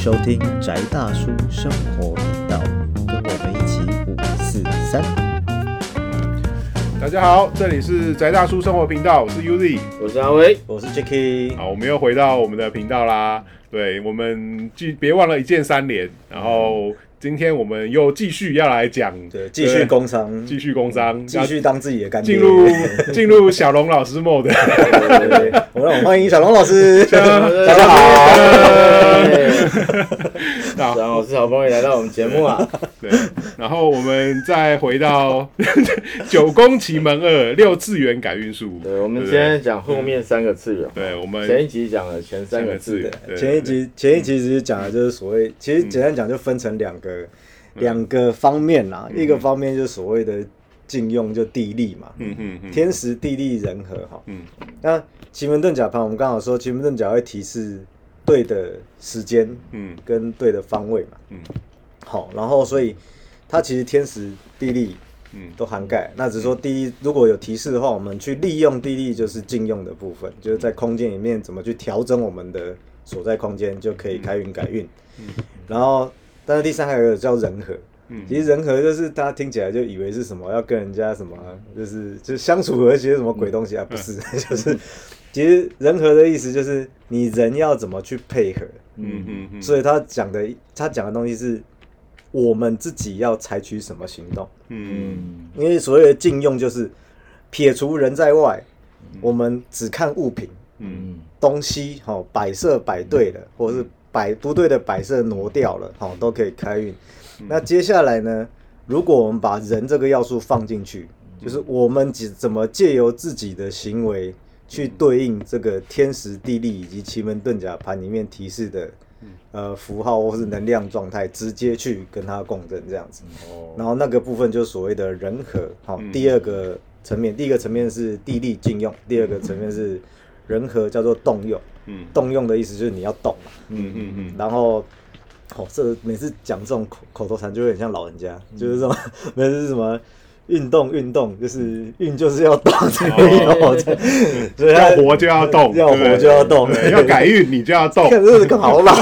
收听宅大叔生活频道，跟我们一起五四三。大家好，这里是宅大叔生活频道，我是 Uzi。我是阿威，我是 Jacky，好，我们又回到我们的频道啦。对，我们记别忘了一键三连，然后今天我们又继续要来讲，对，继续工商，继续工商，继续当自己的干爹。进入进入小龙老师 mode。对对对我让我欢迎小龙老师，大大家好。好然后我是好不容易来到我们节目啊，对，然后我们再回到 九宫奇门二六次元改运术。对，我们对今天讲后面三个次元，对我们前一集讲了前三个次元，前一集前一集其实讲的就是所谓，其实简单讲就分成两个两个方面啦，一个方面就是所谓的禁用，就地利嘛，嗯嗯嗯。天时地利人和哈。嗯。那奇门遁甲盘，我们刚好说奇门遁甲会提示对的时间嗯。跟对的方位嘛。嗯好，然后所以它其实天时地利嗯都涵盖。那只是说第一，如果有提示的话，我们去利用地利就是禁用的部分，就是在空间里面怎么去调整我们的所在空间，就可以开运改运。嗯然后，但是第三还有一个叫人和。嗯其实人和就是大家听起来就以为是什么要跟人家什么，就是就相处和谐什么鬼东西啊？不是，就是其实人和的意思就是你人要怎么去配合。嗯嗯嗯，所以他讲的他讲的东西是我们自己要采取什么行动。嗯。嗯，因为所谓的禁用就是撇除人在外，我们只看物品、嗯。东西，好、摆设摆对了，或者是摆不对的摆设挪掉了，好、都可以开运。那接下来呢，如果我们把人这个要素放进去，就是我们怎怎么借由自己的行为去对应这个天时地利以及奇门遁甲盘里面提示的呃符号或是能量状态，直接去跟它共振这样子。哦，然后那个部分就是所谓的人和，好、嗯。第二个层面，第一个层面是地利禁用，第二个层面是人和，叫做动用。嗯。动用的意思就是你要动嘛，嗯嗯嗯。然后，哦，这每次讲这种口口头禅就会很像老人家，就是这种，每次是什么运动运动，就是运就是要动 所以他要活就要动，要活就要动，要改运你就要动。看，真是个好老，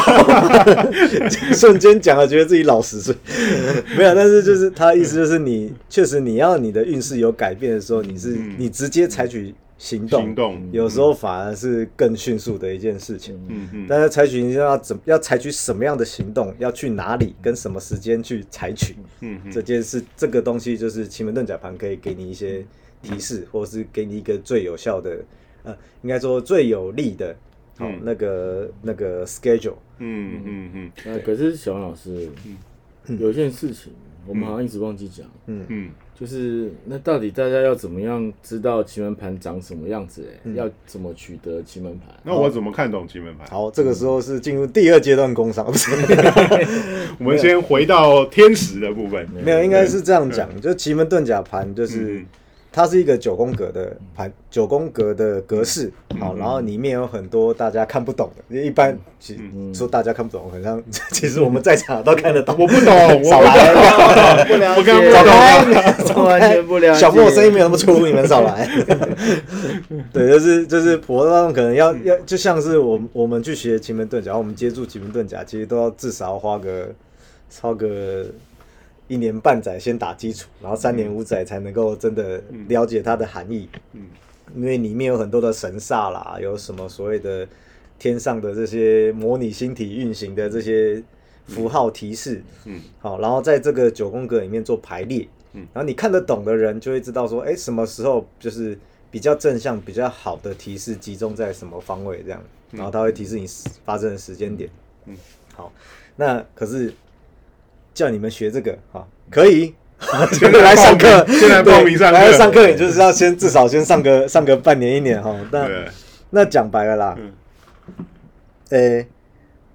瞬间讲了，觉得自己老十岁。没有，但是就是他意思就是你确实你要你的运势有改变的时候，你是嗯。你直接采取行动，行动有时候反而是更迅速的一件事情。嗯嗯但是采取行动要怎要采取什么样的行动，要去哪里，跟什么时间去采取嗯这件事，这个东西就是奇门遁甲盘可以给你一些提示，或是给你一个最有效的，呃，应该说最有利的，好、嗯那个那个 schedule。嗯嗯嗯。那可是小王老师，有件事情我们好像一直忘记讲，嗯。嗯就是那到底大家要怎么样知道奇门盘长什么样子？哎，要怎么取得奇门盘？那我怎么看懂奇门盘？好，这个时候是进入第二阶段工商，不是？我们先回到天时的部分。没有，应该是这样讲，就奇门遁甲盘就是。嗯它是一个九宫格的盘，九宫格的格式，好，然后里面有很多大家看不懂的，一般其实说大家看不懂，好像 其实我们在场都看得懂。我不懂，我少来，不了我刚解，找到完全不了解。小莫声音没有那么粗，你们少来。对，就是就是普通观众可能要要，就像是我我们去学奇门遁甲，我们接触奇门遁甲，其实都要至少要花个超个一年半载先打基础，然后三年五载才能够真的了解它的含义。嗯。因为里面有很多的神煞啦，有什么所谓的天上的这些模拟星体运行的这些符号提示，嗯。好，然后在这个九宫格里面做排列，嗯。然后你看得懂的人就会知道说，哎，什么时候就是比较正向、比较好的提示集中在什么方位这样，然后它会提示你发生的时间点。嗯，好，那可是叫你们学这个，好，可以。就 来上课，先来报名上课对来上课，你就是要先至少先上个上个半年一年哈。那，那讲白了啦，嗯呃、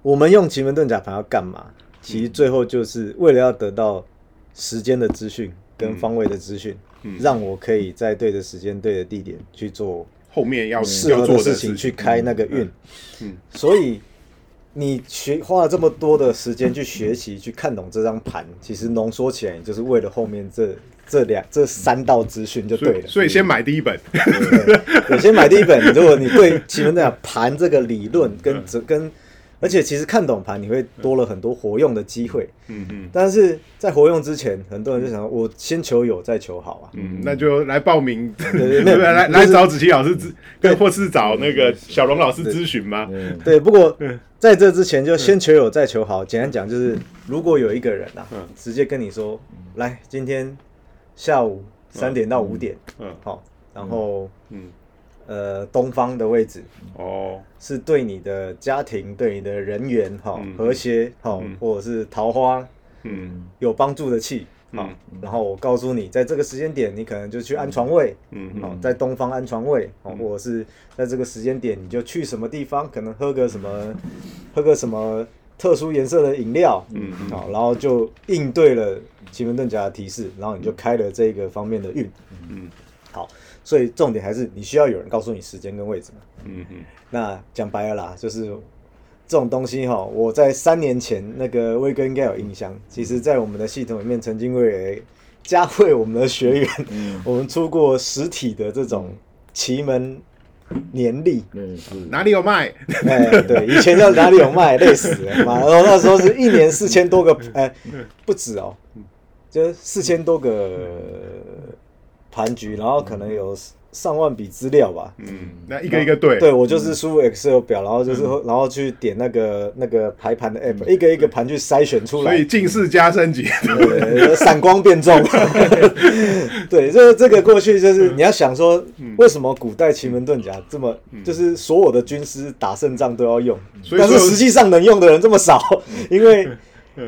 我们用奇门遁甲盘要干嘛？其实最后就是为了要得到时间的资讯跟方位的资讯，嗯让我可以在对的时间、对的地点去做后面要适合的事情，去开那个运。嗯所以你学花了这么多的时间去学习、去看懂这张盘，其实浓缩起来，就是为了后面这这两这三道资讯就对了。所以先买第一本，对，先买第一本。如果你对奇门遁甲盘这个理论跟这跟而且其实看懂盘，你会多了很多活用的机会。嗯嗯但是在活用之前，很多人就想，我先求有，再求好啊。嗯，那就来报名，对对 来来找子琪老师咨，跟或是找那个小龙老师咨询吗？嗯对，不过在这之前就先求有，再求好。简单讲就是，如果有一个人啊嗯，直接跟你说，来，今天下午三点到五点，嗯好，然后嗯，呃，东方的位置哦，是对你的家庭、对你的人缘哈嗯和谐哈嗯，或者是桃花嗯。有帮助的气。好，然后我告诉你，在这个时间点，你可能就去安床位，嗯好，在东方安床位，哦，或者是在这个时间点，你就去什么地方，可能喝个什么，喝个什么特殊颜色的饮料，嗯嗯。好，然后就应对了奇门遁甲的提示，然后你就开了这个方面的运，嗯好，所以重点还是你需要有人告诉你时间跟位置嘛。嗯嗯那讲白了啦，就是这种东西哈，我在三年前那个威哥应该有印象，其实在我们的系统里面曾经为了加惠我们的学员，我们出过实体的这种奇门年历。嗯是哪里有卖？哎，对，以前叫哪里有卖，累死了嘛！然后那时候是一年四千多个，哎，不止哦，就四千多个盘局，然后可能有上万笔资料吧。嗯，那一个一个对，对，我就是输入 Excel 表，然后就是然后去点那个那个排盘的 app，一个一个盘去筛选出来。所以。近视加升级，对，闪光变重。对，这这个过去就是你要想说，为什么古代奇门遁甲这么，就是所有的军师打胜仗都要用，但是实际上能用的人这么少，因为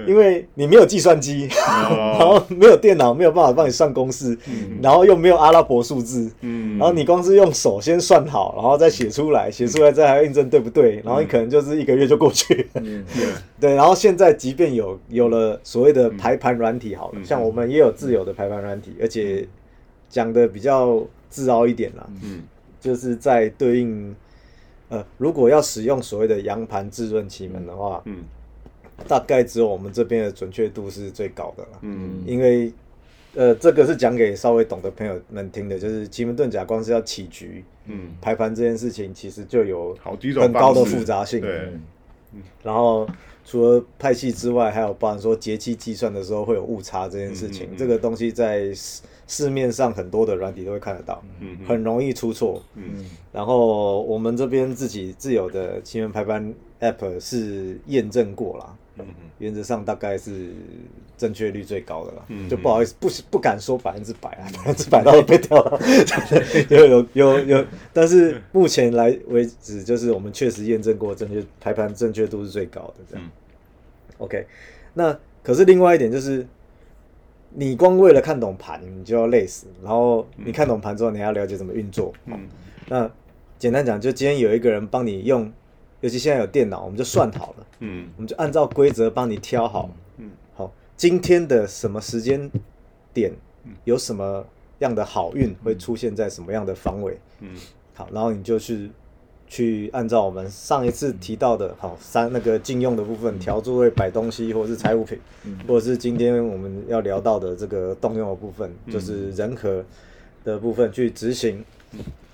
因为你没有计算机，然哦，后没有电脑，没有办法帮你算公式，然后又没有阿拉伯数字，嗯。然后你光是用手先算好，然后再写出来，写出来再还要印证对不对，然后你可能就是一个月就过去。嗯。对，然后现在即便有有了所谓的排盘软体，好了，嗯。像我们也有自有的排盘软体，而且讲的比较自傲一点啦，嗯。就是在对应呃，如果要使用所谓的羊盘自润奇门的话，嗯大概只有我们这边的准确度是最高的了。嗯。因为呃，这个是讲给稍微懂的朋友们听的，就是奇门遁甲光是要起局嗯，排盘这件事情，其实就有好几种很高的复杂性。对，然后除了派系之外，还有包含说节气计算的时候会有误差这件事情，嗯嗯嗯这个东西在市市面上很多的软体都会看得到，嗯嗯。很容易出错。嗯。然后我们这边自己自有的奇门排班 App 是验证过啦，嗯原则上大概是正确率最高的啦，嗯就不好意思不不敢说百分之百啊，百分之百到时候被掉了，有有有有，但是目前来为止，就是我们确实验证过正确排盘正确度是最高的这样。嗯。OK，那可是另外一点就是，你光为了看懂盘，你就要累死，然后你看懂盘之后，你还要了解怎么运作。嗯。那简单讲，就今天有一个人帮你用，尤其现在有电脑，我们就算好了，嗯。我们就按照规则帮你挑好。嗯。好，今天的什么时间点有什么样的好运会出现在什么样的方位？嗯。好，然后你就去去按照我们上一次提到的，好三那个禁用的部分，调座位摆东西，或者是财务品，或者是今天我们要聊到的这个动用的部分，就是人和的部分去执行，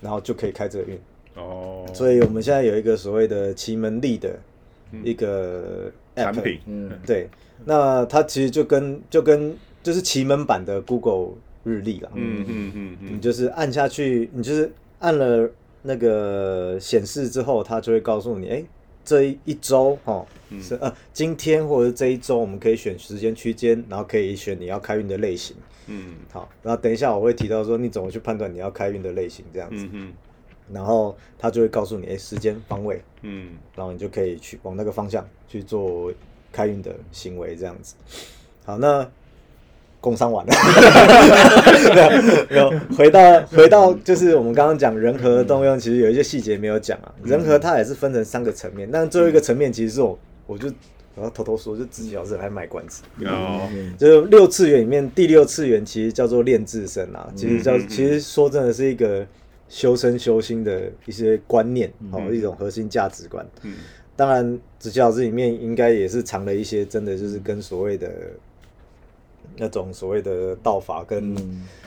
然后就可以开这个运。哦，所以我们现在有一个所谓的奇门力的一个 app, 产品，嗯。对，那它其实就跟就跟就是奇门版的 Google 日历啦，嗯嗯嗯嗯。你就是按下去，你就是按了那个显示之后，它就会告诉你，哎、这一一周哦，是呃今天或者是这一周，我们可以选时间区间，然后可以选你要开运的类型。嗯。好，然后等一下我会提到说你怎么去判断你要开运的类型这样子，嗯嗯然后它就会告诉你，哎、时间方位，嗯然后你就可以去往那个方向去做开运的行为，这样子。好，那工商完了，没有回到回到就是我们刚刚讲人和的动用，其实有一些细节没有讲啊。人和它也是分成三个层面，但最后一个层面其实是我我就我要偷偷说，就自己老师还卖关子。哦就是六次元里面第六次元其实叫做炼自身啊，其实叫其实说真的是一个修身修心的一些观念哦，一种核心价值观。嗯当然，子琪老师里面应该也是藏了一些真的就是跟所谓的那种所谓的道法跟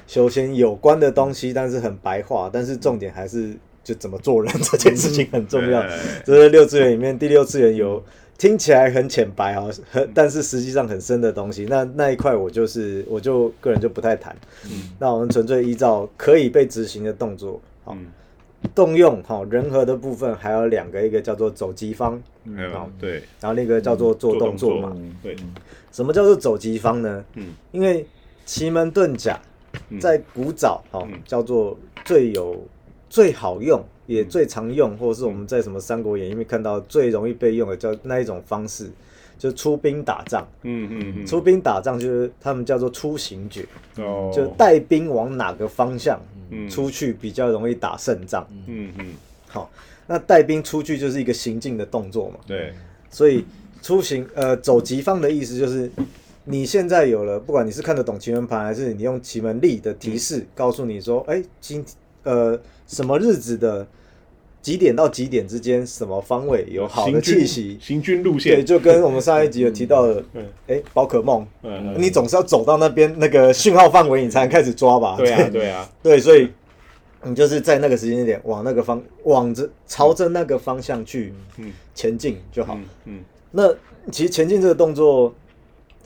修仙有关的东西，但是很白话，但是重点还是就怎么做人这件事情很重要对。这是六次元里面第六次元有听起来很浅白啊，很但是实际上很深的东西。那那一块我就是我就个人就不太谈。那我们纯粹依照可以被执行的动作，好、嗯。动用好人和的部分还有两个，一个叫做走击方，还对。然后另一个叫做做动作嘛。嗯对，什么叫做走击方呢？嗯。因为奇门遁甲在古早哦、嗯。叫做最有最好用也最常用，或者是我们在什么《三国演义》里面看到最容易被用的叫那一种方式，就出兵打仗。嗯嗯嗯，出兵打仗就是他们叫做出行诀，哦，就带兵往哪个方向嗯出去比较容易打胜仗。嗯嗯好，那带兵出去就是一个行进的动作嘛。对，所以出行呃走疾方的意思就是，你现在有了，不管你是看得懂奇门盘，还是你用奇门力的提示、告诉你说，哎、今呃什么日子的几点到几点之间，什么方位有好的行气息。行军路线。对，就跟我们上一集有提到的，嗯哎、宝可梦，嗯你总是要走到那边那个讯号范围，你才能开始抓吧？对啊对啊，对，所以你就是在那个时间点往那个方往着朝着那个方向去嗯。前进就好。嗯嗯。那其实前进这个动作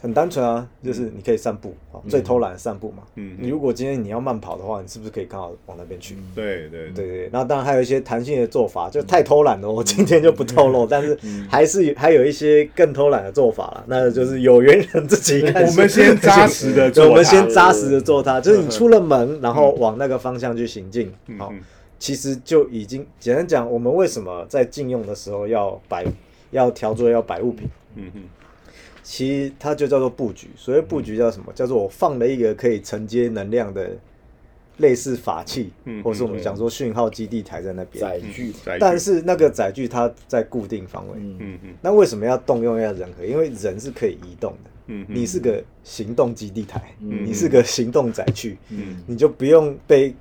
很单纯啊，就是你可以散步啊，最偷懒的散步嘛。嗯你如果今天你要慢跑的话，你是不是可以刚好往那边去？对对对对对，那当然还有一些弹性的做法，就太偷懒了，我今天就不透露。但是还是有还有一些更偷懒的做法了，那就是有缘人自己看。我们先扎实的做我们先扎实的做它，就是你出了门，然后往那个方向去行进。好嗯，其实就已经简单讲，我们为什么在禁用的时候要摆要调桌要摆物品？嗯嗯其实它就叫做布局。所谓布局叫什么？叫做我放了一个可以承接能量的类似法器，嗯或是我们讲说讯号基地台在那边。载具，但是那个载具它在固定方位。嗯嗯嗯那为什么要动用一下人和？因为人是可以移动的。嗯嗯你是个行动基地台，嗯你是个行动载具，嗯你就不用被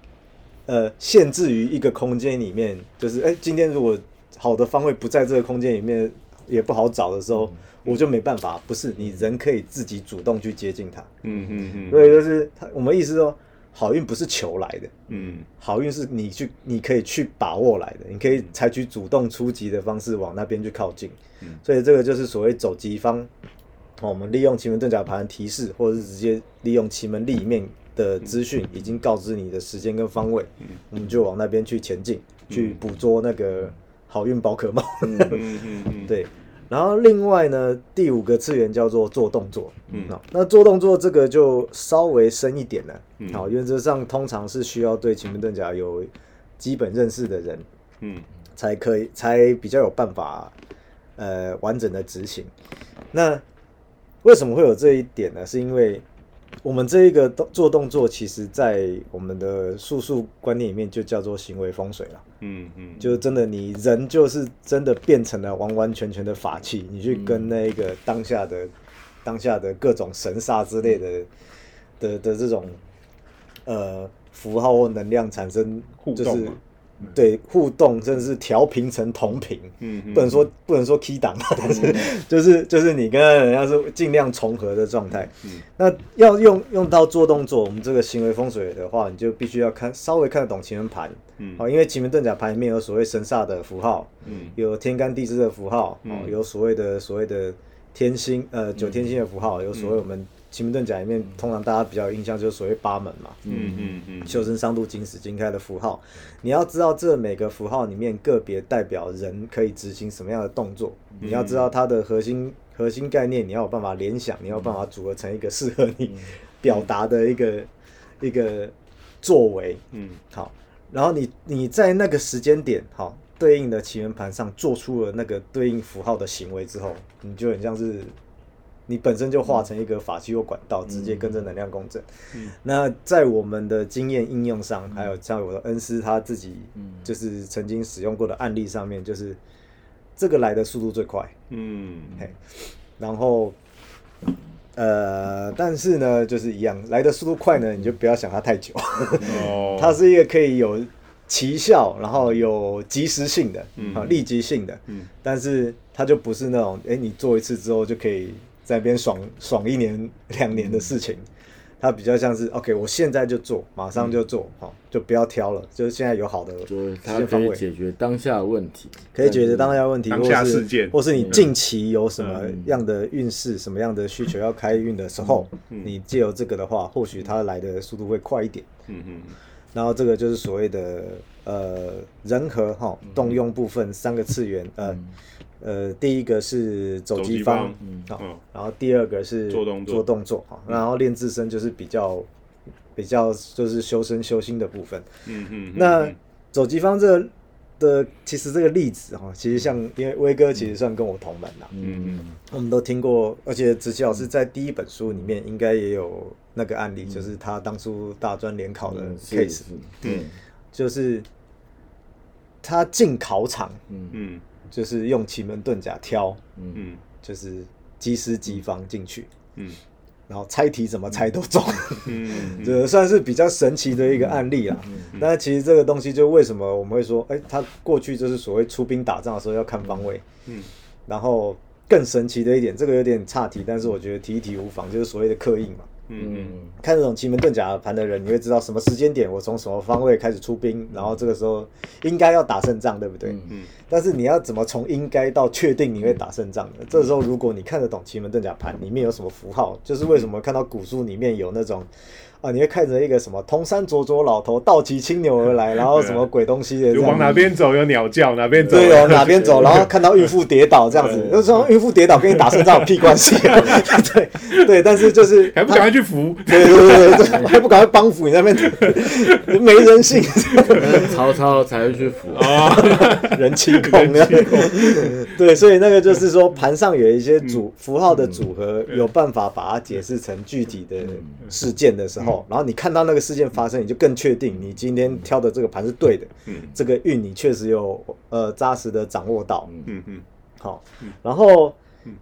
呃限制于一个空间里面。就是哎、今天如果好的方位不在这个空间里面，也不好找的时候，我就没办法。不是你人可以自己主动去接近它。嗯嗯嗯所以就是他我们意思说，好运不是求来的，嗯好运是你去你可以去把握来的，你可以采取主动出击的方式往那边去靠近。嗯所以这个就是所谓走急方。哦我们利用奇门遁甲盘提示，或者是直接利用奇门历里面的资讯，已经告知你的时间跟方位，我们就往那边去前进，去捕捉那个好运宝可梦。嗯嗯嗯 对，然后另外呢，第五个次元叫做做动作。嗯好，那做动作这个就稍微深一点了。嗯好，原则上通常是需要对奇门遁甲有基本认识的人嗯才可以，才比较有办法呃完整的执行。那为什么会有这一点呢？是因为我们这一个动做动作，其实在我们的术数观念里面就叫做行为风水了。嗯嗯，就真的你人就是真的变成了完完全全的法器，你去跟那个当下的、当下的各种神煞之类的的的这种呃符号或能量产生就是互动嘛对互动，甚至是调频成同频。嗯嗯不能说不能说 key 档，但是就是就是你跟人家是尽量重合的状态。嗯那要用用到做动作，我们这个行为风水的话，你就必须要看稍微看得懂奇门盘，嗯。好，因为奇门遁甲盘里面有所谓神煞的符号，嗯。有天干地支的符号，哦，嗯。有所谓的所谓的天星，呃，九天星的符号，有所谓我们奇门遁甲里面通常大家比较有印象就是所谓八门嘛，嗯嗯嗯。修身伤度金石金开的符号，你要知道这每个符号里面个别代表人可以执行什么样的动作，你要知道它的核心核心概念，你要有办法联想，你要有办法组合成一个适合你表达的一个一个作为。嗯。好，然后你你在那个时间点，好对应的奇门盘上做出了那个对应符号的行为之后，你就很像是你本身就化成一个法器或管道，直接跟着能量共振。嗯。那在我们的经验应用上，还有像我的恩师他自己就是曾经使用过的案例上面，就是这个来的速度最快，嗯。嘿，然后。呃，但是呢，就是一样，来的速度快呢，你就不要想它太久。哦，它是一个可以有奇效，然后有及时性的，嗯。啊，立即性的，嗯。但是它就不是那种，哎、你做一次之后就可以在那边爽爽一年两年的事情。它比较像是 OK，我现在就做，马上就做，好、就不要挑了，就是现在有好的就是时它可以间方位，解决当下的问题，可以解决当下问题，当下事件。或是你近期有什么嗯样的运势、什么样的需求要开运的时候，嗯。你借由这个的话，或许它来的速度会快一点。嗯嗯。然后这个就是所谓的呃人和哈动用部分三个次元，呃呃第一个是走走机机方嗯，然后第二个是做动作。做动作哈，然后练自身就是比较比较就是修身修心的部分。嗯嗯，那嗯。走机方这个的其实这个例子哈，其实像因为威哥其实算跟我同门啦，嗯嗯我们都听过，而且子琪老师在第一本书里面应该也有那个案例，就是他当初大专联考的 case，是，对，就是他进考场嗯。嗯就是用奇门遁甲挑，嗯。嗯。就是机师机方进去，嗯。然后猜题怎么猜都中，嗯。这算是比较神奇的一个案例啦。但其实这个东西就为什么我们会说，哎、他过去就是所谓出兵打仗的时候要看方位，嗯。然后更神奇的一点，这个有点岔题，但是我觉得提一提无妨，就是所谓的刻印嘛。嗯嗯看这种奇门遁甲盘的人，你会知道什么时间点我从什么方位开始出兵，然后这个时候应该要打胜仗，对不对？嗯嗯但是你要怎么从应该到确定你会打胜仗呢？这时候如果你看得懂奇门遁甲盘里面有什么符号，就是为什么看到古书里面有那种啊，你会看着一个什么铜山灼灼老头倒骑青牛而来，然后什么鬼东西的就往哪边走有鸟叫，哪边走对哦，哪边走，然后看到孕妇跌倒这样子，就说孕妇跌倒跟你打胜仗有屁关系啊？对对，但是就是 还不赶快去扶？对对对对对，还不赶快帮扶你那边没人性，曹操才会去扶，啊，人气控的。对，所以那个就是说，盘上有一些组符号的组合，有办法把它解释成具体的事件的时候，然后你看到那个事件发生，你就更确定你今天挑的这个盘是对的，嗯这个运你确实有呃扎实的掌握到。嗯嗯好，然后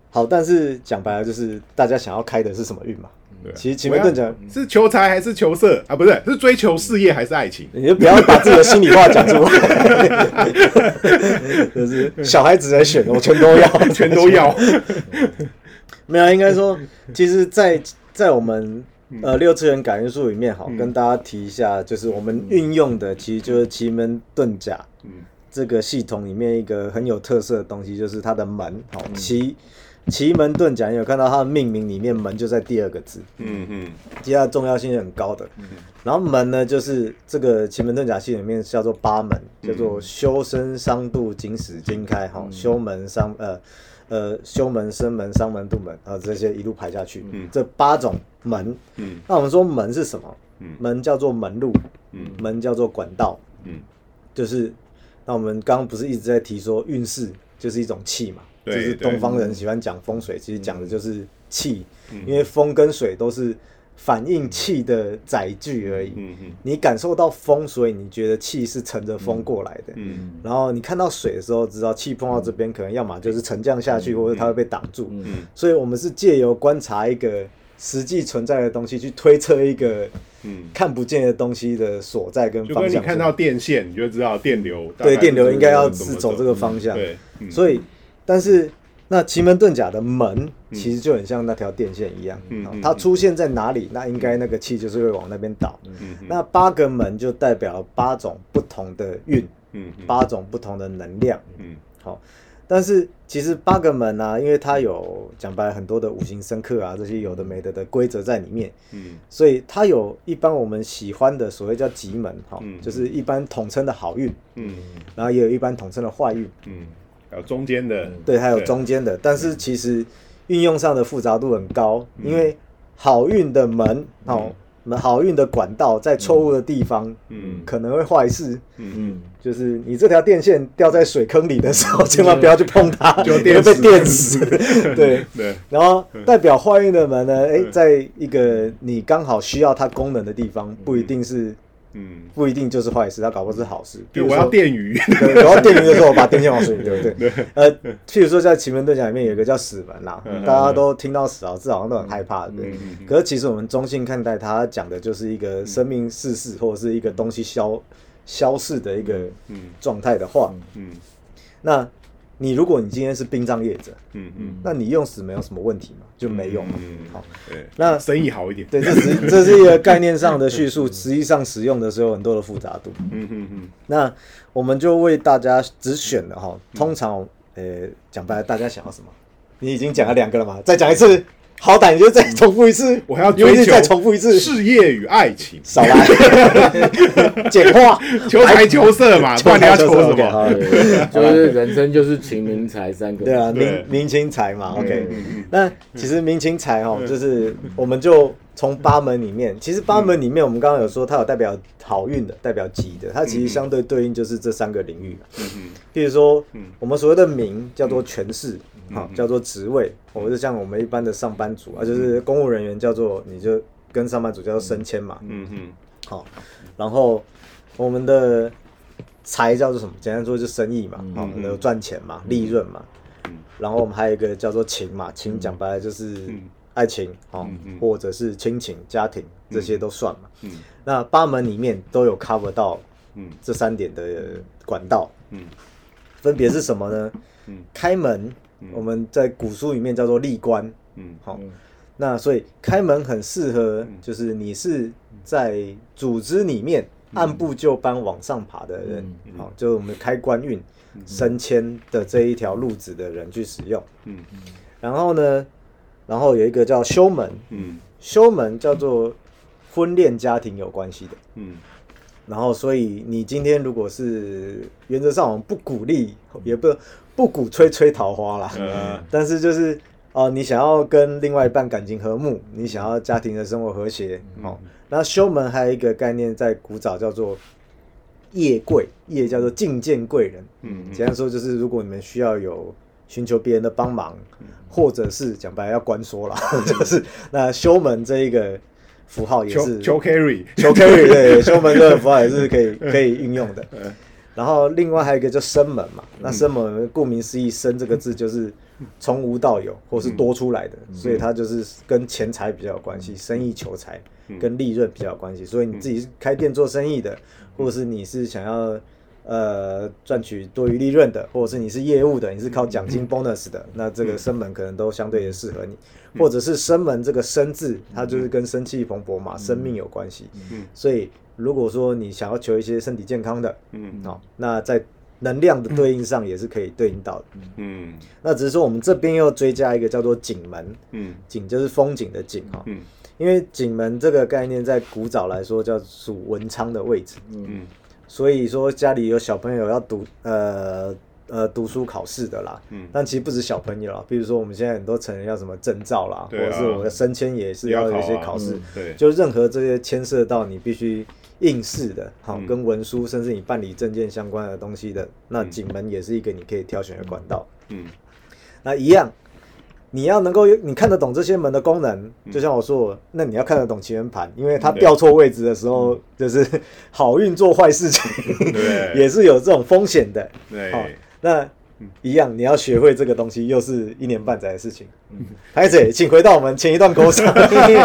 好，但是讲白了就是大家想要开的是什么运嘛？其实奇门遁甲，是求财还是求色啊？不是，是追求事业还是爱情？你就不要把自己的心里话讲出来，就是小孩子来选，我全都要，全都要。没有，应该说，其实在，在我们呃六次元感应术里面，好、跟大家提一下，就是我们运用的其实就是奇门遁甲嗯。这个系统里面一个很有特色的东西，就是它的门。好、奇奇门遁甲，你有看到它的命名里面门就在第二个字，嗯嗯。其实它的重要性是很高的。然后门呢，就是这个奇门遁甲系里面叫做八门，叫做修身伤度金始金开哈，修门伤呃呃修门生门伤门度门啊这些一路排下去，嗯。这八种门。嗯。那我们说门是什么？嗯。门叫做门路，嗯。门叫做管道，嗯。就是那我们刚刚不是一直在提说运势就是一种气嘛，对就是东方人喜欢讲风水，其实讲的就是气，嗯。因为风跟水都是反映气的载具而已。嗯嗯你感受到风，所以你觉得气是乘着风过来的。嗯然后你看到水的时候，知道气碰到这边，可能要么就是沉降下去，或者它会被挡住。嗯所以我们是借由观察一个实际存在的东西，去推测一个嗯，看不见的东西的所在跟方向。跟你看到电线，你就知道电流对电流应该要是走这个方向。对，嗯所以，但是那奇门遁甲的门其实就很像那条电线一样，它出现在哪里，那应该那个气就是会往那边倒。那八个门就代表八种不同的运，八种不同的能量。嗯。好，但是其实八个门啊，因为它有讲白很多的五行生克啊，这些有的没的的规则在里面，嗯。所以它有一般我们喜欢的所谓叫吉门，哈、嗯。就是一般统称的好运，嗯。然后也有一般统称的坏运，嗯，还有中间的，对，还有中间的，但是其实运用上的复杂度很高，因为好运的门，哦，好运的管道在错误的地方，嗯。可能会坏事。嗯，就是你这条电线掉在水坑里的时候，千万不要去碰它，就你会被电死。电死。对，对，然后代表坏运的门呢，哎，在一个你刚好需要它功能的地方，不一定是嗯，不一定就是坏事，它搞不好是好事。比如我要电鱼，对，我要电鱼的时候，我把电线往水里丢。对，呃，譬如说在奇门遁甲里面有一个叫死门啦，嗯大家都听到死啊，字好像都很害怕，对可是其实我们中性看待它，讲的就是一个生命逝世或者是一个东西消消逝的一个嗯状态的话，嗯。那你如果你今天是殡葬业者，嗯嗯那你用死没有什么问题嘛，就没用嘛。嗯，好，对，那生意好一点。对，这是 这是一个概念上的叙述，实际上使用的时候有很多的复杂度。嗯嗯嗯，那我们就为大家只选了哈，通常呃讲白了，大家想要什么？你已经讲了两个了嘛，再讲一次，好歹你就再重复一次，我还要你一追求再重复一次，事业与爱情，少来，简化，求财求色嘛，不然你要求什 OK，么？就是人生就是情名财三个。对啊，对。明明清财嘛，OK。嗯。那其实明清财哦，就是我们就从八门里面，其实八门里面我们刚刚有说它有代表好运的，代表吉的，它其实相对对应就是这三个领域。嗯譬如说嗯，我们所谓的名叫做权势，好嗯。叫做职位，或者像我们一般的上班族啊，就是公务人员叫做你就跟上班族叫做升迁嘛，嗯嗯好，然后我们的财叫做什么？简单说就是生意嘛，好，嗯有赚钱嘛，利润嘛嗯。然后我们还有一个叫做情嘛，情讲白了就是嗯。爱情，哦或者是亲情、家庭这些都算嘛。嗯。那八门里面都有 cover 到嗯。这三点的管道，嗯。分别是什么呢？嗯。开门，我们在古书里面叫做立关，嗯。好，那所以开门很适合，就是你是在组织里面按部就班往上爬的人，好，就是我们开官运、升迁的这一条路子的人去使用。嗯。然后呢，然后有一个叫修门，嗯。修门叫做婚恋家庭有关系的。嗯然后，所以你今天如果是原则上我们不鼓励，也不不鼓吹吹桃花啦，嗯。但是就是哦、你想要跟另外一半感情和睦，你想要家庭的生活和谐，哦，那修门还有一个概念在古早叫做业贵，业叫做觐见贵人，嗯简单说就是如果你们需要有寻求别人的帮忙，或者是讲白了要关说了，就是那修门这一个符号也是。求求 carry，求 carry 对，修门的符号也是可以可以运用的。然后另外还有一个叫生门嘛，那生门顾名思义，生这个字就是从无到有，或是多出来的，所以它就是跟钱财比较有关系，生意求财跟利润比较有关系。所以你自己是开店做生意的，或者是你是想要呃赚取多余利润的，或者是你是业务的，你是靠奖金 bonus 的，那这个生门可能都相对也适合你。或者是生门这个生字，它就是跟生气蓬勃嘛，生命有关系。嗯所以如果说你想要求一些身体健康的，嗯好、那在能量的对应上也是可以对应到的。嗯那只是说我们这边又追加一个叫做景门，嗯。景就是风景的景哈、嗯。因为景门这个概念在古早来说叫属文昌的位置，嗯所以说家里有小朋友要读呃呃读书考试的啦，嗯。但其实不止小朋友啦，比如说我们现在很多成人要什么证照啦，或者是我的升迁也是要有一些要考试，嗯对。就任何这些牵涉到你必须应试的，好、嗯。跟文书甚至你办理证件相关的东西的，那景门也是一个你可以挑选的管道。嗯。那一样，你要能够你看得懂这些门的功能，嗯。就像我说的，那你要看得懂奇缘盘，因为它掉错位置的时候，就是好运做坏事情，对。也是有这种风险的。对。好，那一样，你要学会这个东西，又是一年半载的事情。孩子，请回到我们前一段沟上，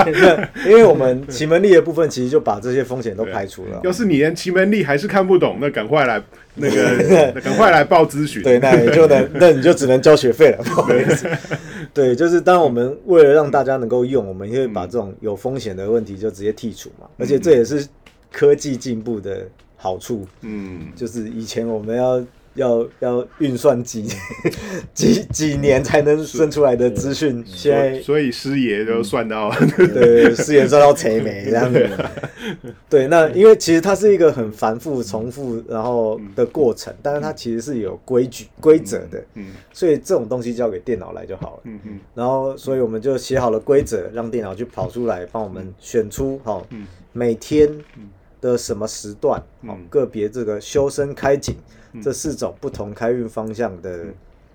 因为我们奇门力的部分，其实就把这些风险都排除了。要是你连奇门力还是看不懂，那赶快来那个，那赶快来报咨询。对，那你就能，那你就只能交学费了，不好意思。对，就是当然我们为了让大家能够用，我们也会把这种有风险的问题就直接剔除嘛。而且这也是科技进步的好处，嗯，就是以前我们要要要运算几几几年才能生出来的资讯，现在所以师爷都算到，对，师爷算到垂眉这样子。对，那因为其实它是一个很繁复、重复然后的过程，但是它其实是有规矩、规则的，嗯。所以这种东西交给电脑来就好了。嗯嗯。然后，所以我们就写好了规则，让电脑去跑出来，帮我们选出好嗯。每天的什么时段，好嗯个别这个修身开景这四种不同开运方向的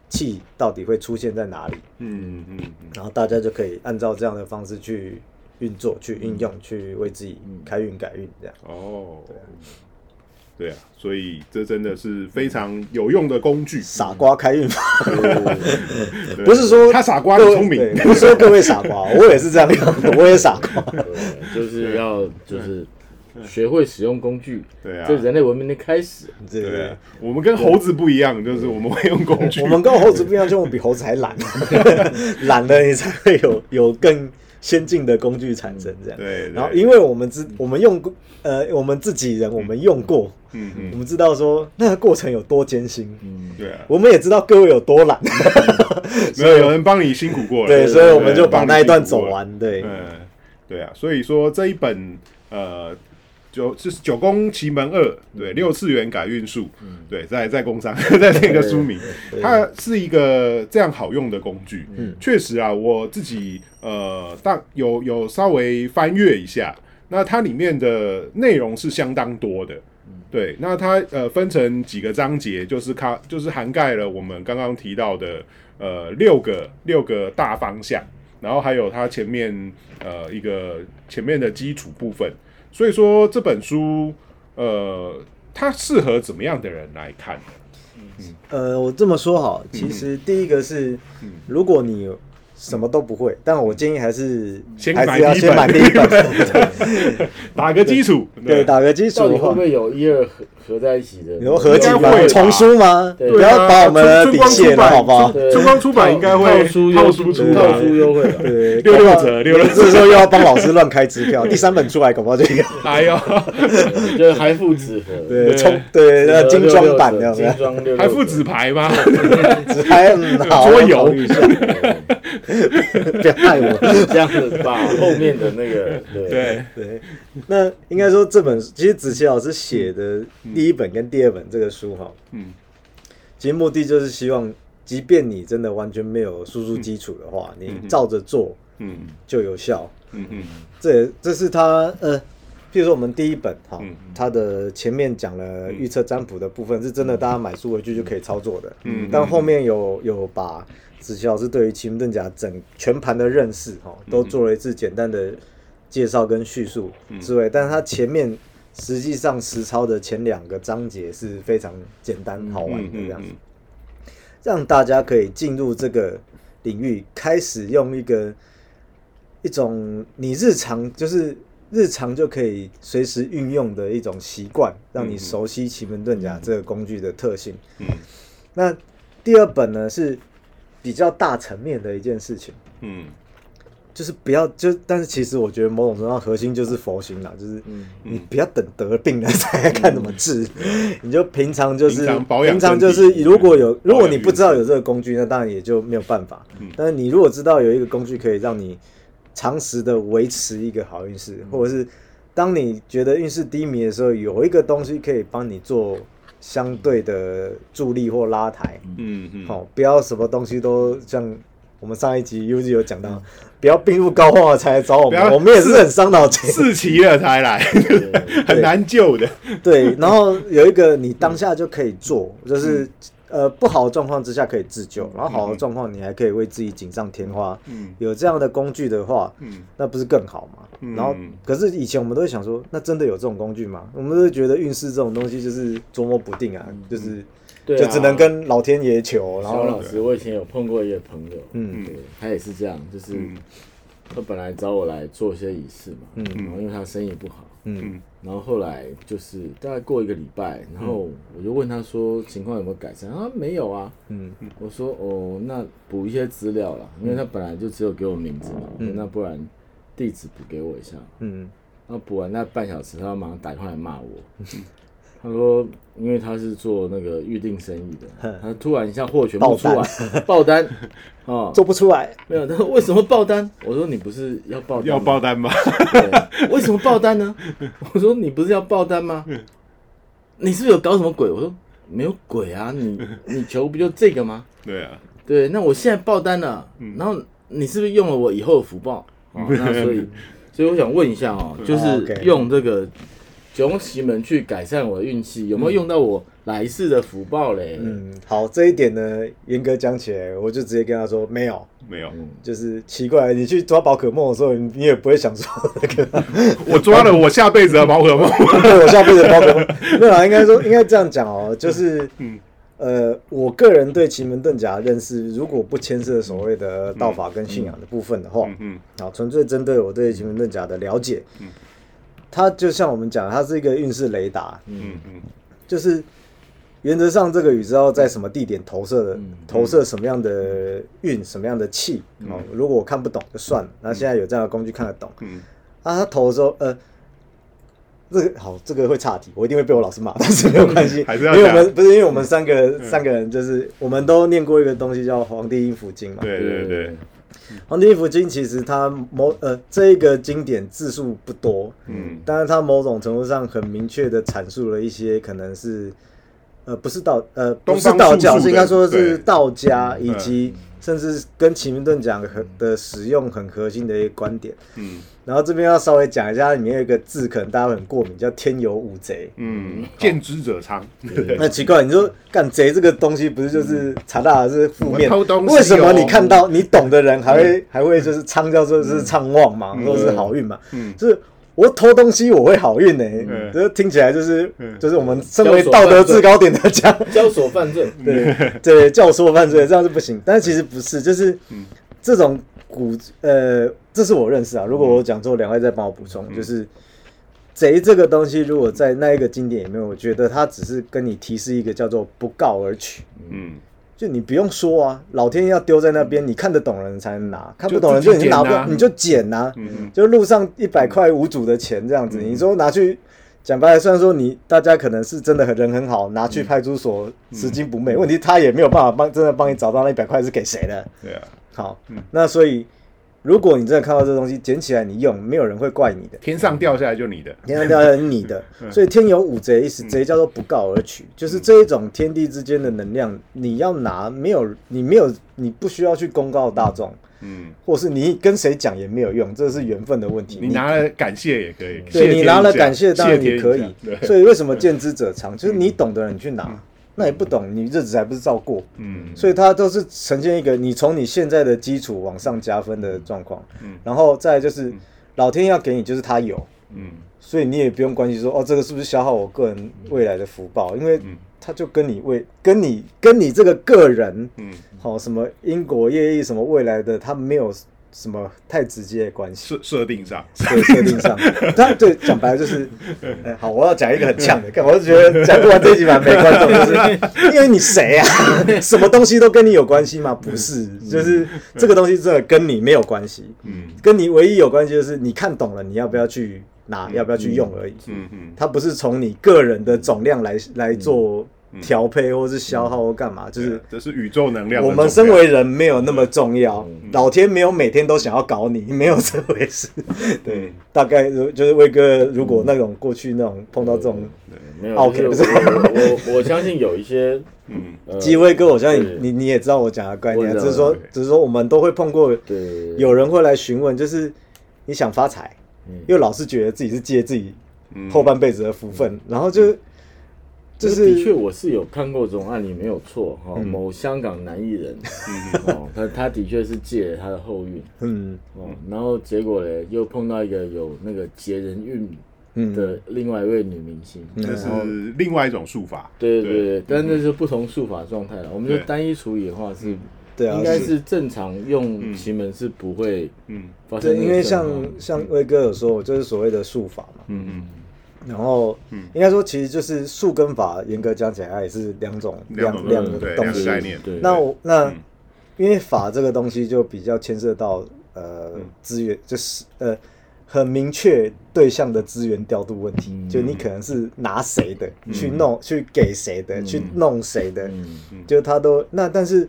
气到底会出现在哪里？嗯嗯然后大家就可以按照这样的方式去运作、去运用、去为自己开运改运，这样。哦，对啊，所以这真的是非常有用的工具。傻瓜开运法，不是说他傻瓜，聪明。不是说各位傻瓜，我也是这样 我也傻瓜。就是要就是学会使用工具，对啊。这，人类文明的开始。对我们跟猴子不一样，就是我们会用工具。我们跟猴子不一样，就我们比猴子还懒，懒了你才会有有更先进的工具产生这样。对，然后因为我们知我们用过呃我们自己人我们用过，嗯嗯，我们知道说那个过程有多艰辛，嗯，对啊，我们也知道各位有多懒，没有有人帮你辛苦过了，对，所以我们就把那一段。走完，对，嗯，对啊，所以说这一本呃。九就是九宫奇门二，对，六次元改运术，对，在在工商，在那个书名，它是一个这样好用的工具。嗯确实啊，我自己呃，大有有稍微翻阅一下，那它里面的内容是相当多的。对，那它呃分成几个章节，就是它就是涵盖了我们刚刚提到的呃六个六个大方向，然后还有它前面呃一个前面的基础部分。所以说这本书呃它适合怎么样的人来看？呃，我这么说好，其实第一个是，嗯。如果你什么都不会，但我建议还是先还是要先买第一本买第一本，打个基础，对，打个基础。到底会不，会有一二合合在一起的？你说合集吗？重书吗？不要把我们的底线了，好不好？对春光出版应该会套书优套书出套版书优惠。对，六六折六六折。这时候又要帮老师乱开支票，第三本出来搞不好就有，哎呦，就是还附纸盒，对，冲对那六精装版的，精装六六还附纸牌吗？纸牌嗯好，桌游 不要害我。这样子把后面的那个对。对，对，那应该说这本其实子琪老师写的第一本跟第二本这个书哈，嗯。其实目的就是希望，即便你真的完全没有输出基础的话，你照着做嗯。就有效。嗯嗯。这也这是他呃，譬如说我们第一本哈嗯，它的前面讲了预测占卜的部分，是真的大家买书回去就可以操作的。嗯。但后面有有把子琪老师对于奇门遁甲整全盘的认识哈，都做了一次简单的介绍跟叙述之外，但是他前面实际上实操的前两个章节是非常简单好玩的这样子，让大家可以进入这个领域，开始用一个一种你日常就是日常就可以随时运用的一种习惯，让你熟悉奇门遁甲这个工具的特性。嗯。那第二本呢是比较大层面的一件事情，嗯。就是不要就，但是其实我觉得某种程度上核心就是佛心啦，就是嗯。你不要等得病了才来看怎么治，你就平常就是平常保养平常就是如果有如果你不知道有这个工具，那当然也就没有办法。嗯。但是你如果知道有一个工具可以让你长时的维持一个好运势，或者是当你觉得运势低迷的时候，有一个东西可以帮你做相对的助力或拉抬。嗯嗯，好、不要什么东西都像我们上一集 U G 有讲到，不要病入膏肓了才来找我们，我们也是很伤脑筋。四期了才来，很难救的。对，然后有一个你当下就可以做，就是、呃不好的状况之下可以自救，然后好的状况你还可以为自己锦上添花。嗯有这样的工具的话，嗯。那不是更好吗？嗯。然后，可是以前我们都会想说，那真的有这种工具吗？我们都会觉得运势这种东西就是捉摸不定啊，就是对啊。就只能跟老天爷求，然后肖老师，我以前有碰过一个朋友，嗯。对，他也是这样，就是嗯。他本来找我来做一些仪式嘛，嗯。然后因为他生意不好，嗯然后后来就是大概过一个礼拜，然后我就问他说情况有没有改善，啊没有啊，嗯。我说哦那补一些资料啦，因为他本来就只有给我名字嘛，那不然地址补给我一下，嗯。然后补完那半小时，他马上打电话来骂我。他说，因为他是做那个预定生意的，他突然一下货全部出来，爆单 哦，做不出来，没有。他说为什么爆单？我说你不是要爆单吗要爆单吗？对，为什么爆单呢？我说你不是要爆单吗？你是不是有搞什么鬼？我说没有鬼啊，你你求不就这个吗？对啊，对，那我现在爆单了，然后你是不是用了我以后的福报？哦，那所以，所以我想问一下哦，就哦是用这个九宫奇门去改善我的运气，有没有用到我来世的福报嘞？嗯，好，这一点呢，严格讲起来，我就直接跟他说没有，没有，就是奇怪，你去抓宝可梦的时候，你你也不会想说那个，我抓了我下辈子的宝可梦。对我下辈子的宝可梦，没有啦，应该说应该这样讲哦，就是，嗯。呃，我个人对奇门遁甲的认识，如果不牵涉所谓的道法跟信仰的部分的话，嗯嗯好，纯粹针对我对奇门遁甲的了解，它就像我们讲，它是一个运势雷达，嗯嗯。就是原则上这个宇宙在什么地点投射的，嗯。投射什么样的运，什么样的气哦。如果我看不懂就算了，那现在有这样的工具看得懂嗯。啊。他投的时候，呃，这个好，这个会岔题，我一定会被我老师骂，但是没有关系，还是要因为我们不是因为我们三个三个人就是我们都念过一个东西叫《黄帝阴符经》嘛。对对。对，《黄帝阴符经》其实它某呃这一个经典字数不多，嗯。但是它某种程度上很明确的阐述了一些可能是呃不是道呃不是道教，是应该说是道家以嗯。及甚至跟奇明顿讲很的使用很核心的一个观点。嗯。然后这边要稍微讲一下，里面有一个字可能大家很过敏，叫天有五贼。嗯，见之者昌，那奇怪，你说干贼这个东西不是就是查大的是负面？我偷东西？为什么哦你看到你懂的人还会还会就是昌叫做是昌旺嘛，说是好运嘛？嗯。就是我偷东西我会好运呢，嗯就是听起来就是嗯就是我们身为道德制高点的讲，教唆犯罪，对对，教唆犯罪这样是不行。但是其实不是，就是嗯这种古呃，这是我认识啊。如果我讲错，两位再帮我补充。嗯就是贼这个东西，如果在那一个经典里面，我觉得它只是跟你提示一个叫做不告而取。嗯就你不用说啊，老天要丢在那边，你看得懂人才能拿，看不懂人就已经拿不你就捡呐、嗯。就路上一百块无主的钱这样子，嗯。你说拿去讲白了，虽然说你大家可能是真的很人很好，拿去派出所拾金不昧，问题他也没有办法帮真的帮你找到那一百块是给谁的。对啊，好，那所以如果你真的看到这东西捡起来你用，没有人会怪你的。天上掉下来就你的，天上掉下来是你的，所以天有五贼，意思贼叫做不告而取，就是这一种天地之间的能量，你要拿，没有你没有，你不需要去公告大众，嗯，或是你跟谁讲也没有用，这是缘分的问题。你拿了感谢也可以，对你拿了感谢当然也可以。所以为什么见之者长，就是你懂的人你去拿，那你不懂，你日子还不是照过。嗯。所以它都是呈现一个你从你现在的基础往上加分的状况，嗯。然后再来就是老天要给你，就是他有，嗯。所以你也不用关心说哦，这个是不是消耗我个人未来的福报，因为嗯。他就跟你未跟你跟你这个个人，嗯，好、什么因果业力什么未来的，他没有什么太直接的关系。设设定上，对设定上，他对讲白了就是，哎，好，我要讲一个很呛的，看，我就觉得讲不完这一集蛮没观众，就是 因为你谁啊？什么东西都跟你有关系吗？不是，就是这个东西真的跟你没有关系，嗯跟你唯一有关系就是你看懂了，你要不要去拿，要不要去用而已。嗯嗯它不是从你个人的总量来来做调配或是消耗或干嘛，就是对这是宇宙能量我们身为人没有那么重要，老天没有每天都想要搞你，没有这回事。对，大概如就是威哥，如果那种过去那种碰到这种没有 OK，就是我我 我相信有一些嗯。呃机威哥，我相信你你也知道我讲的概念只是说只是说我们都会碰过，对。有人会来询问，就是你想发财，又老是觉得自己是借自己嗯。后半辈子的福分，然后就就这是的确我是有看过这种案例，没有错哈。嗯。某香港男艺人 哦，他他的确是借了他的后运嗯。哦，然后结果呢又碰到一个有那个劫人运嗯的另外一位女明星，这是另外一种术法，对对对，但那是不同术法状态了。我们就单一处理的话是，对啊，应该是正常用奇门是不会嗯，发生这个因为像像威哥有说，就是所谓的术法嘛，嗯嗯然后嗯。应该说其实就是术跟法，严格讲起来它也是两种两两对个东西。两概念，对，那我那嗯。因为法这个东西就比较牵涉到呃资源，就是呃很明确对象的资源调度问题，嗯。就你可能是拿谁的去弄，去给谁的，去弄谁的，嗯。就他都那但是。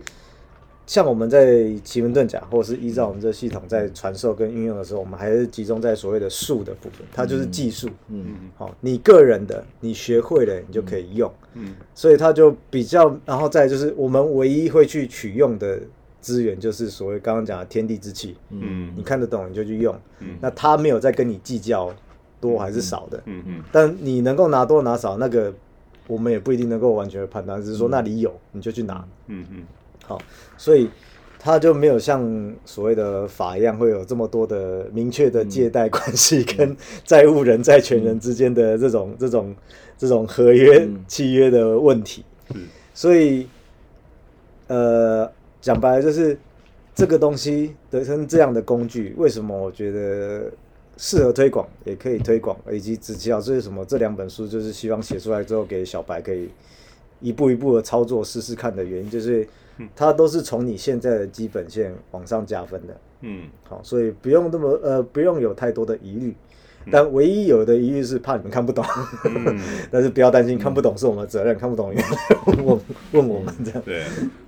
像我们在奇门遁甲，或者是依照我们这个系统在传授跟运用的时候，我们还是集中在所谓的术的部分，它就是技术。嗯。好，你个人的，你学会了，你就可以用。嗯。所以它就比较，然后再就是我们唯一会去取用的资源，就是所谓刚刚讲的天地之气。嗯。你看得懂你就去用，嗯。那他没有在跟你计较多还是少的，嗯嗯但你能够拿多拿少，那个我们也不一定能够完全的判断，只是说那里有你就去拿。嗯嗯好，所以他就没有像所谓的法一样会有这么多的明确的借贷关系跟债务人、债权人之间的这种这种这种合约嗯契约的问题。是所以，呃，讲白了就是这个东西得成这样的工具，为什么我觉得适合推广，也可以推广，以及只教这是什么？这两本书就是希望写出来之后给小白可以一步一步的操作试试看的原因，就是它都是从你现在的基本线往上加分的。嗯。好，所以不用那么呃，不用有太多的疑虑。但唯一有的疑虑是怕你们看不懂，嗯，但是不要担心，看不懂是我们的责任，看不懂 问我问我们这样。对，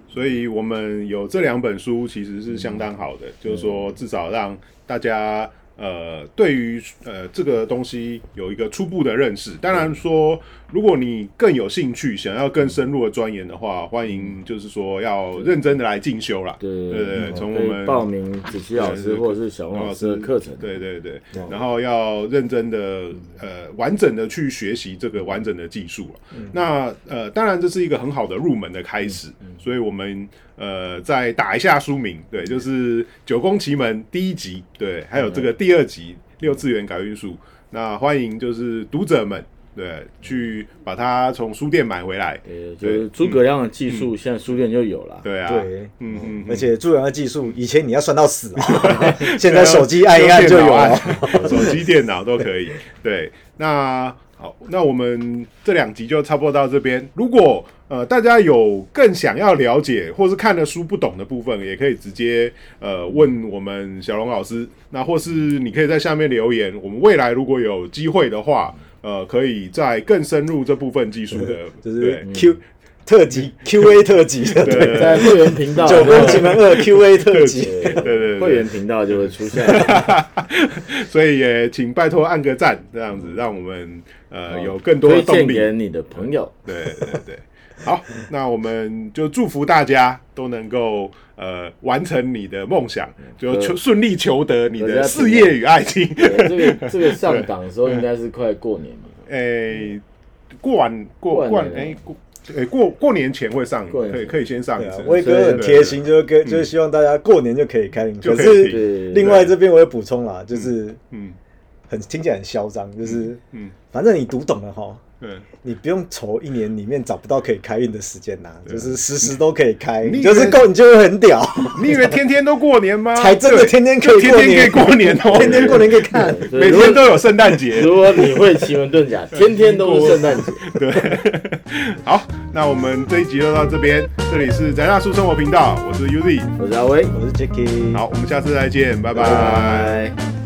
所以我们有这两本书其实是相当好的，就是说至少让大家呃对于呃这个东西有一个初步的认识。当然说，如果你更有兴趣，想要更深入的钻研的话，欢迎就是说要认真的来进修啦。对对对从我们报名子琪老师或者是小王老师的课程，对对对哦，然后要认真的呃完整的去学习这个完整的技术了。那呃，当然这是一个很好的入门的开始，所以我们呃再打一下书名，对，就是《九宫奇门》第一集，对，还有这个第二集六次元改运术。那欢迎就是读者们。对，去把它从书店买回来。呃，就是诸葛亮的技术，现在书店就有了。对啊，对嗯嗯，而且诸葛亮的技术，以前你要算到死啊，现在手机按一按就有了。了，手机、电脑都可以。对，那好，那我们这两集就差不多到这边。如果呃大家有更想要了解或是看了书不懂的部分，也可以直接呃问我们小龙老师。那或是你可以在下面留言，我们未来如果有机会的话，呃，可以再更深入这部分技术的，就是对 Q 特辑 QA 特辑 的，对对，在会员频道，九宫奇门二 QA 特辑。对对会员频道就会出现。所以也请拜托按个赞，这样子让我们呃有更多的推荐动力。给你的朋友。对对对，好，那我们就祝福大家都能够呃完成你的梦想，就求顺利求得你的事业与爱情。对这个这个上档的时候应该是快过年了，诶、过完过过完年过完诶过诶过过年前会上，可以可以先上一次。，对啊威哥很贴心，就是跟就是希望大家过年就可以开领。可就可以是另外这边我也补充啦，就是嗯很听起来很嚣张，就是嗯。反正你读懂了哈，嗯，你不用愁一年里面找不到可以开运的时间呐，就是时时都可以开，就是够，你就会很屌，你以为天天都过年吗？才真的天天可以天天可以过年，哦，天天过年可以看。每天都有圣诞节。如果你会奇门遁甲，天天都是圣诞节。对，好，那我们这一集就到这边，这里是宅大叔生活频道，我是 Uzi，我是阿威，我是 Jacky，好，我们下次再见，拜。拜拜。